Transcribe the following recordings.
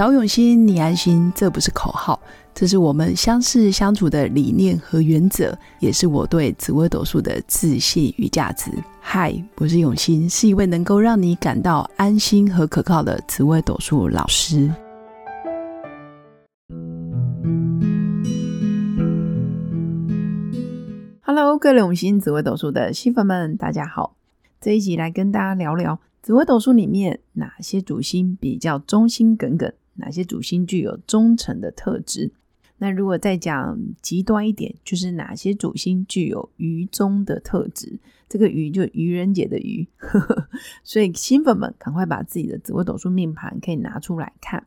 找永新，你安心，这不是口号，这是我们相识相处的理念和原则，也是我对紫微斗数的自信与价值。嗨，我是永新，是一位能够让你感到安心和可靠的紫微斗数老师。Hello，各位永新紫微斗数的新粉们，大家好！这一集来跟大家聊聊紫微斗数里面哪些主星比较忠心耿耿，哪些主星具有忠诚的特质。那如果再讲极端一点，就是哪些主星具有愚忠的特质。这个愚就愚人节的愚，所以新粉们赶快把自己的紫微斗数命盘可以拿出来看。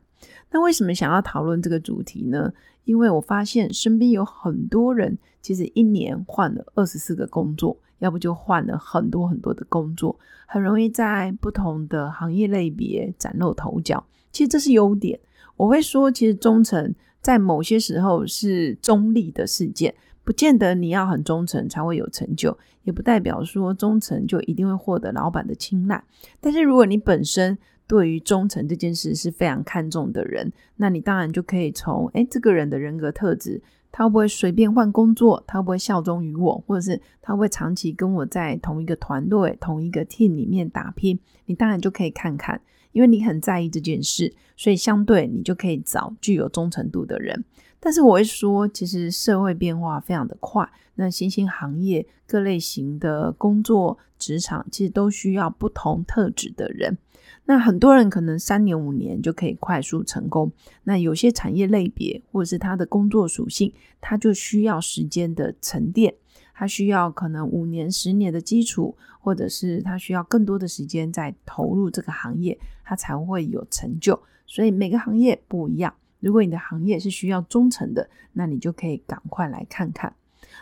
那为什么想要讨论这个主题呢？因为我发现身边有很多人，其实一年换了二十四个工作，要不就换了很多很多的工作，很容易在不同的行业类别崭露头角。其实这是优点。我会说，其实忠诚在某些时候是中立的事件，不见得你要很忠诚才会有成就，也不代表说忠诚就一定会获得老板的青睐。但是如果你本身，对于忠诚这件事是非常看重的人，那你当然就可以从哎这个人的人格特质，他会不会随便换工作，他会不会效忠于我，或者是他会长期跟我在同一个团队、同一个 team 里面打拼，你当然就可以看看，因为你很在意这件事，所以相对你就可以找具有忠诚度的人。但是我会说，其实社会变化非常的快，那新兴行业各类型的工作职场，其实都需要不同特质的人。那很多人可能三年五年就可以快速成功，那有些产业类别或者是他的工作属性，他就需要时间的沉淀，他需要可能五年十年的基础，或者是他需要更多的时间在投入这个行业，他才会有成就。所以每个行业不一样。如果你的行业是需要忠诚的，那你就可以赶快来看看。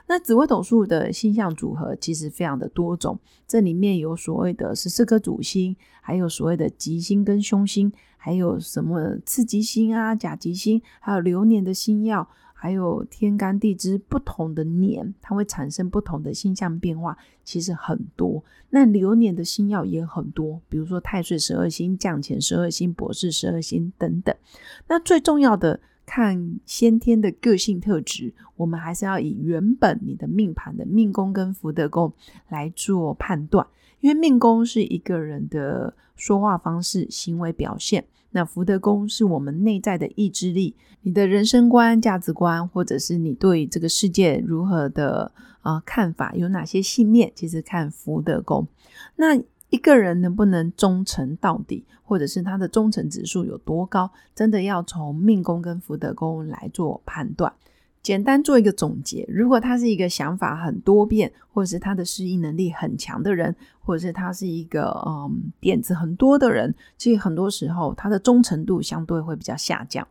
那紫微斗数的星象组合其实非常的多种，这里面有所谓的十四颗主星，还有所谓的吉星跟凶星，还有什么次吉星啊、甲吉星，还有流年的星耀，还有天干地支不同的年，它会产生不同的星象变化，其实很多。那流年的星耀也很多，比如说太岁十二星、降前十二星、博士十二星等等。那最重要的。看先天的个性特质，我们还是要以原本你的命盘的命宫跟福德宫来做判断，因为命宫是一个人的说话方式、行为表现，那福德宫是我们内在的意志力、你的人生观、价值观，或者是你对这个世界如何的啊看法，有哪些信念，其实看福德宫。那一个人能不能忠诚到底，或者是他的忠诚指数有多高，真的要从命宫跟福德宫来做判断。简单做一个总结：如果他是一个想法很多变，或者是他的适应能力很强的人，或者是他是一个嗯点子很多的人，其实很多时候他的忠诚度相对会比较下降。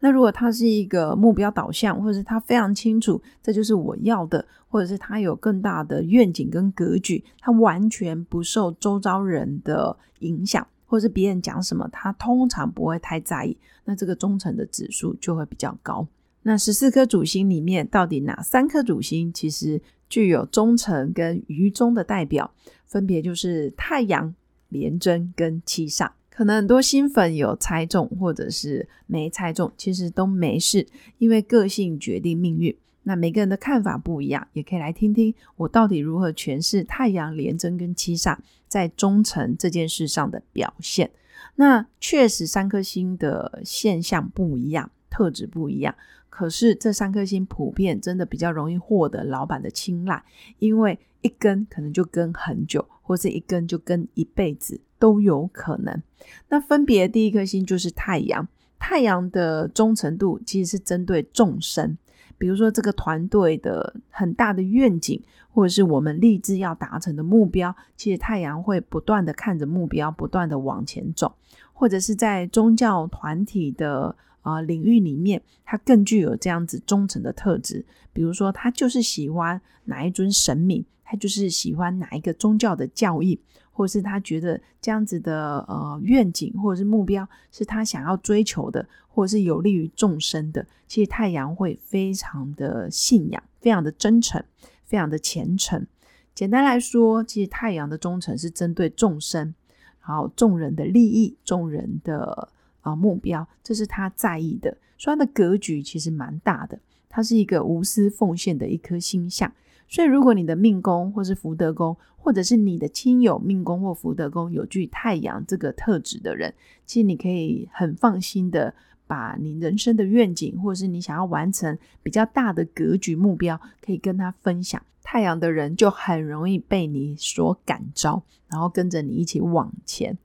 那如果他是一个目标导向，或者是他非常清楚这就是我要的，或者是他有更大的愿景跟格局，他完全不受周遭人的影响，或者是别人讲什么，他通常不会太在意。那这个忠诚的指数就会比较高。那十四颗主星里面，到底哪三颗主星其实具有忠诚跟愚忠的代表？分别就是太阳、廉贞跟七煞。可能很多新粉有猜中，或者是没猜中，其实都没事，因为个性决定命运。那每个人的看法不一样，也可以来听听我到底如何诠释太阳、廉贞跟七煞在忠诚这件事上的表现。那确实三颗星的现象不一样，特质不一样。可是这三颗星普遍真的比较容易获得老板的青睐，因为一根可能就跟很久，或是一根就跟一辈子。都有可能。那分别第一颗星就是太阳，太阳的忠诚度其实是针对众生，比如说这个团队的很大的愿景，或者是我们立志要达成的目标，其实太阳会不断的看着目标，不断的往前走，或者是在宗教团体的啊领域里面，它更具有这样子忠诚的特质。比如说，他就是喜欢哪一尊神明，他就是喜欢哪一个宗教的教义。或是他觉得这样子的呃愿景或者是目标是他想要追求的，或者是有利于众生的，其实太阳会非常的信仰，非常的真诚，非常的虔诚。简单来说，其实太阳的忠诚是针对众生，然后众人的利益，众人的啊目标，这是他在意的，所以他的格局其实蛮大的。他是一个无私奉献的一颗星象。所以，如果你的命宫或是福德宫，或者是你的亲友命宫或福德宫有具太阳这个特质的人，其实你可以很放心的把你人生的愿景，或者是你想要完成比较大的格局目标，可以跟他分享。太阳的人就很容易被你所感召，然后跟着你一起往前。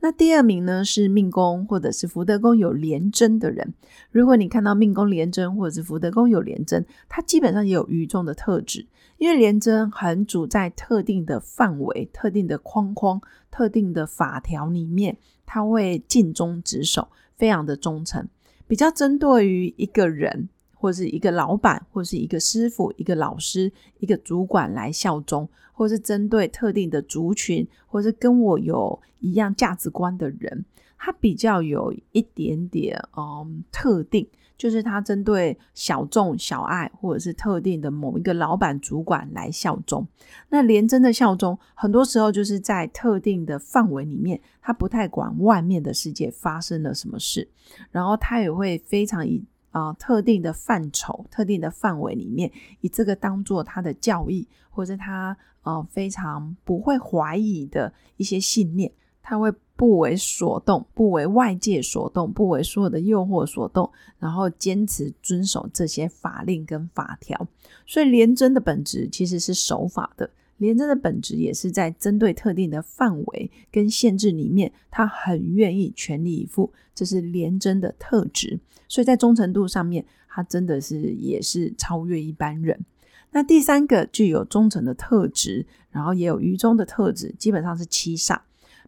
那第二名呢是命宫或者是福德宫有廉贞的人。如果你看到命宫廉贞或者是福德宫有廉贞，它基本上也有愚众的特质。因为廉贞很主在特定的范围、特定的框框、特定的法条里面，他会尽忠职守，非常的忠诚。比较针对于一个人，或者是一个老板，或者是一个师傅、一个老师、一个主管来效忠，或是针对特定的族群，或是跟我有一样价值观的人，他比较有一点点嗯特定。就是他针对小众小爱，或者是特定的某一个老板主管来效忠。那廉贞的效忠，很多时候就是在特定的范围里面，他不太管外面的世界发生了什么事，然后他也会非常以啊特定的范畴、特定的范围里面，以这个当做他的教义，或者他呃非常不会怀疑的一些信念。他会不为所动，不为外界所动，不为所有的诱惑所动，然后坚持遵守这些法令跟法条。所以廉贞的本质其实是守法的，廉贞的本质也是在针对特定的范围跟限制里面，他很愿意全力以赴，这是廉贞的特质。所以在忠诚度上面，他真的是也是超越一般人。那第三个具有忠诚的特质，然后也有愚忠的特质，基本上是七煞。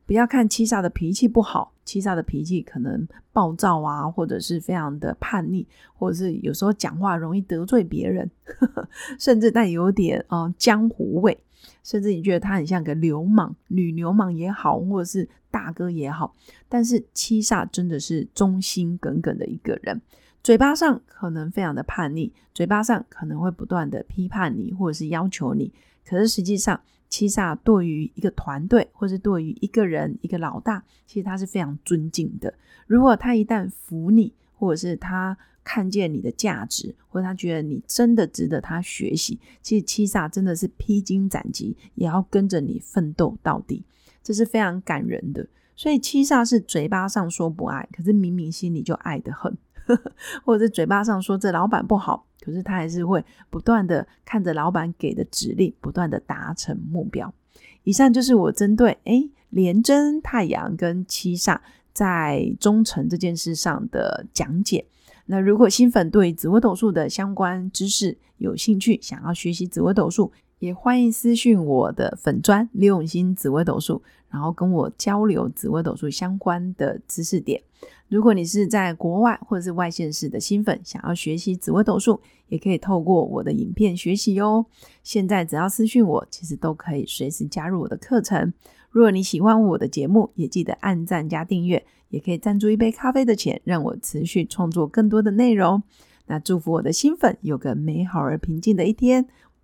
不要看七煞的脾气不好，七煞的脾气可能暴躁啊，或者是非常的叛逆，或者是有时候讲话容易得罪别人，呵呵甚至带有点啊江湖味，甚至你觉得他很像个流氓、女流氓也好，或者是大哥也好。但是七煞真的是忠心耿耿的一个人，嘴巴上可能非常的叛逆，嘴巴上可能会不断的批判你，或者是要求你，可是实际上。七煞对于一个团队，或是对于一个人、一个老大，其实他是非常尊敬的。如果他一旦服你，或者是他看见你的价值，或者他觉得你真的值得他学习，其实七煞真的是披荆斩棘，也要跟着你奋斗到底，这是非常感人的。所以七煞是嘴巴上说不爱，可是明明心里就爱得很。或者是嘴巴上说这老板不好，可是他还是会不断的看着老板给的指令，不断的达成目标。以上就是我针对哎廉贞太阳跟七煞在忠诚这件事上的讲解。那如果新粉对紫微斗数的相关知识有兴趣，想要学习紫微斗数，也欢迎私讯我的粉砖刘永新紫微斗数，然后跟我交流紫微斗数相关的知识点。如果你是在国外或者是外县市的新粉，想要学习紫微斗数，也可以透过我的影片学习哟。现在只要私讯我，其实都可以随时加入我的课程。如果你喜欢我的节目，也记得按赞加订阅，也可以赞助一杯咖啡的钱，让我持续创作更多的内容。那祝福我的新粉有个美好而平静的一天。